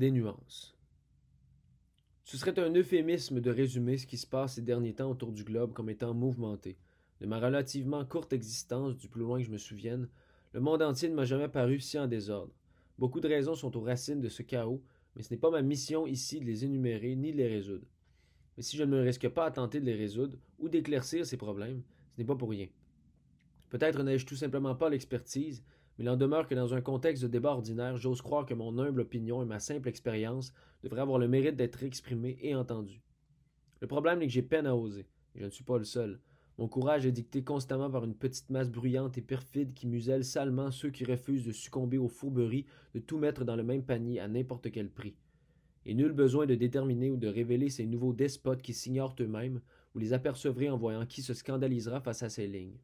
Des nuances. Ce serait un euphémisme de résumer ce qui se passe ces derniers temps autour du globe comme étant mouvementé. De ma relativement courte existence, du plus loin que je me souvienne, le monde entier ne m'a jamais paru si en désordre. Beaucoup de raisons sont aux racines de ce chaos, mais ce n'est pas ma mission ici de les énumérer ni de les résoudre. Mais si je ne me risque pas à tenter de les résoudre ou d'éclaircir ces problèmes, ce n'est pas pour rien. Peut-être n'ai-je tout simplement pas l'expertise, mais il en demeure que dans un contexte de débat ordinaire, j'ose croire que mon humble opinion et ma simple expérience devraient avoir le mérite d'être exprimées et entendues. Le problème est que j'ai peine à oser, et je ne suis pas le seul. Mon courage est dicté constamment par une petite masse bruyante et perfide qui muselle salement ceux qui refusent de succomber aux fourberies de tout mettre dans le même panier à n'importe quel prix. Et nul besoin de déterminer ou de révéler ces nouveaux despotes qui s'ignorent eux-mêmes, ou les apercevrez en voyant qui se scandalisera face à ces lignes.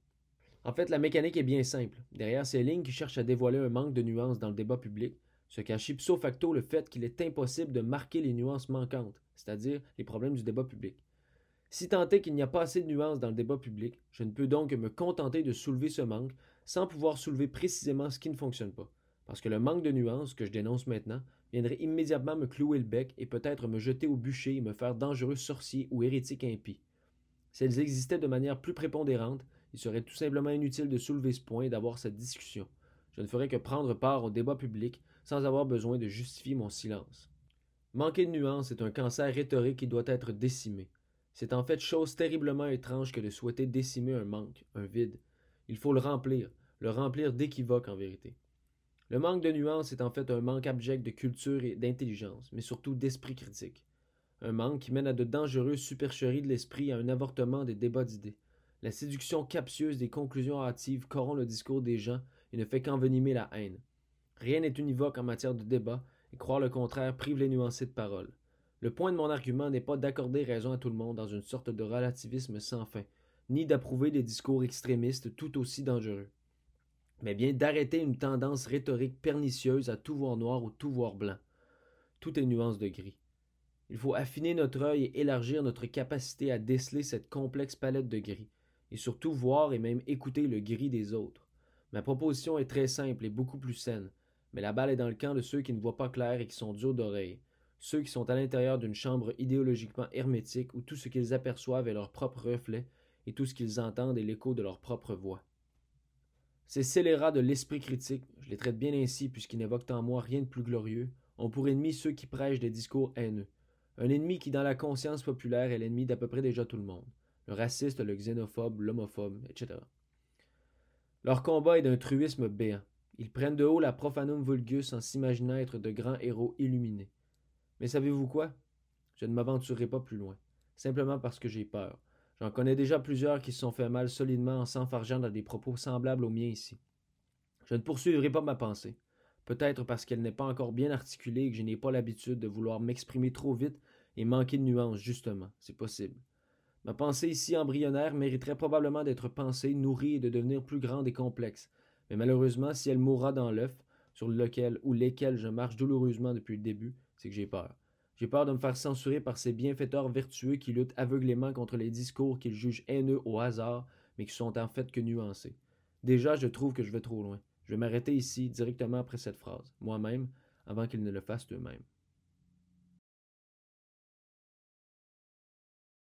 En fait, la mécanique est bien simple. Derrière ces lignes qui cherchent à dévoiler un manque de nuances dans le débat public, se cache ipso facto le fait qu'il est impossible de marquer les nuances manquantes, c'est-à-dire les problèmes du débat public. Si tant est qu'il n'y a pas assez de nuances dans le débat public, je ne peux donc me contenter de soulever ce manque sans pouvoir soulever précisément ce qui ne fonctionne pas. Parce que le manque de nuances que je dénonce maintenant viendrait immédiatement me clouer le bec et peut-être me jeter au bûcher et me faire dangereux sorcier ou hérétique impie. Si existaient de manière plus prépondérante, il serait tout simplement inutile de soulever ce point et d'avoir cette discussion. Je ne ferais que prendre part au débat public sans avoir besoin de justifier mon silence. Manquer de nuance est un cancer rhétorique qui doit être décimé. C'est en fait chose terriblement étrange que de souhaiter décimer un manque, un vide. Il faut le remplir, le remplir d'équivoques en vérité. Le manque de nuance est en fait un manque abject de culture et d'intelligence, mais surtout d'esprit critique. Un manque qui mène à de dangereuses supercheries de l'esprit et à un avortement des débats d'idées. La séduction captieuse des conclusions hâtives corrompt le discours des gens et ne fait qu'envenimer la haine. Rien n'est univoque en matière de débat, et croire le contraire prive les nuancés de parole. Le point de mon argument n'est pas d'accorder raison à tout le monde dans une sorte de relativisme sans fin, ni d'approuver des discours extrémistes tout aussi dangereux, mais bien d'arrêter une tendance rhétorique pernicieuse à tout voir noir ou tout voir blanc. Tout est nuance de gris. Il faut affiner notre œil et élargir notre capacité à déceler cette complexe palette de gris, et surtout voir et même écouter le gris des autres. Ma proposition est très simple et beaucoup plus saine, mais la balle est dans le camp de ceux qui ne voient pas clair et qui sont durs d'oreille, ceux qui sont à l'intérieur d'une chambre idéologiquement hermétique où tout ce qu'ils aperçoivent est leur propre reflet et tout ce qu'ils entendent est l'écho de leur propre voix. Ces scélérats de l'esprit critique, je les traite bien ainsi puisqu'ils n'évoquent en moi rien de plus glorieux, ont pour ennemis ceux qui prêchent des discours haineux. Un ennemi qui, dans la conscience populaire, est l'ennemi d'à peu près déjà tout le monde le raciste, le xénophobe, l'homophobe, etc. Leur combat est d'un truisme béant. Ils prennent de haut la profanum vulgus en s'imaginant être de grands héros illuminés. Mais savez-vous quoi? Je ne m'aventurerai pas plus loin, simplement parce que j'ai peur. J'en connais déjà plusieurs qui se sont fait mal solidement en s'enfargeant dans des propos semblables aux miens ici. Je ne poursuivrai pas ma pensée, peut-être parce qu'elle n'est pas encore bien articulée et que je n'ai pas l'habitude de vouloir m'exprimer trop vite et manquer de nuances, justement, c'est possible. Ma pensée ici embryonnaire mériterait probablement d'être pensée, nourrie et de devenir plus grande et complexe. Mais malheureusement, si elle mourra dans l'œuf, sur lequel ou lesquels je marche douloureusement depuis le début, c'est que j'ai peur. J'ai peur de me faire censurer par ces bienfaiteurs vertueux qui luttent aveuglément contre les discours qu'ils jugent haineux au hasard, mais qui sont en fait que nuancés. Déjà, je trouve que je vais trop loin. Je vais m'arrêter ici, directement après cette phrase, moi-même, avant qu'ils ne le fassent eux-mêmes.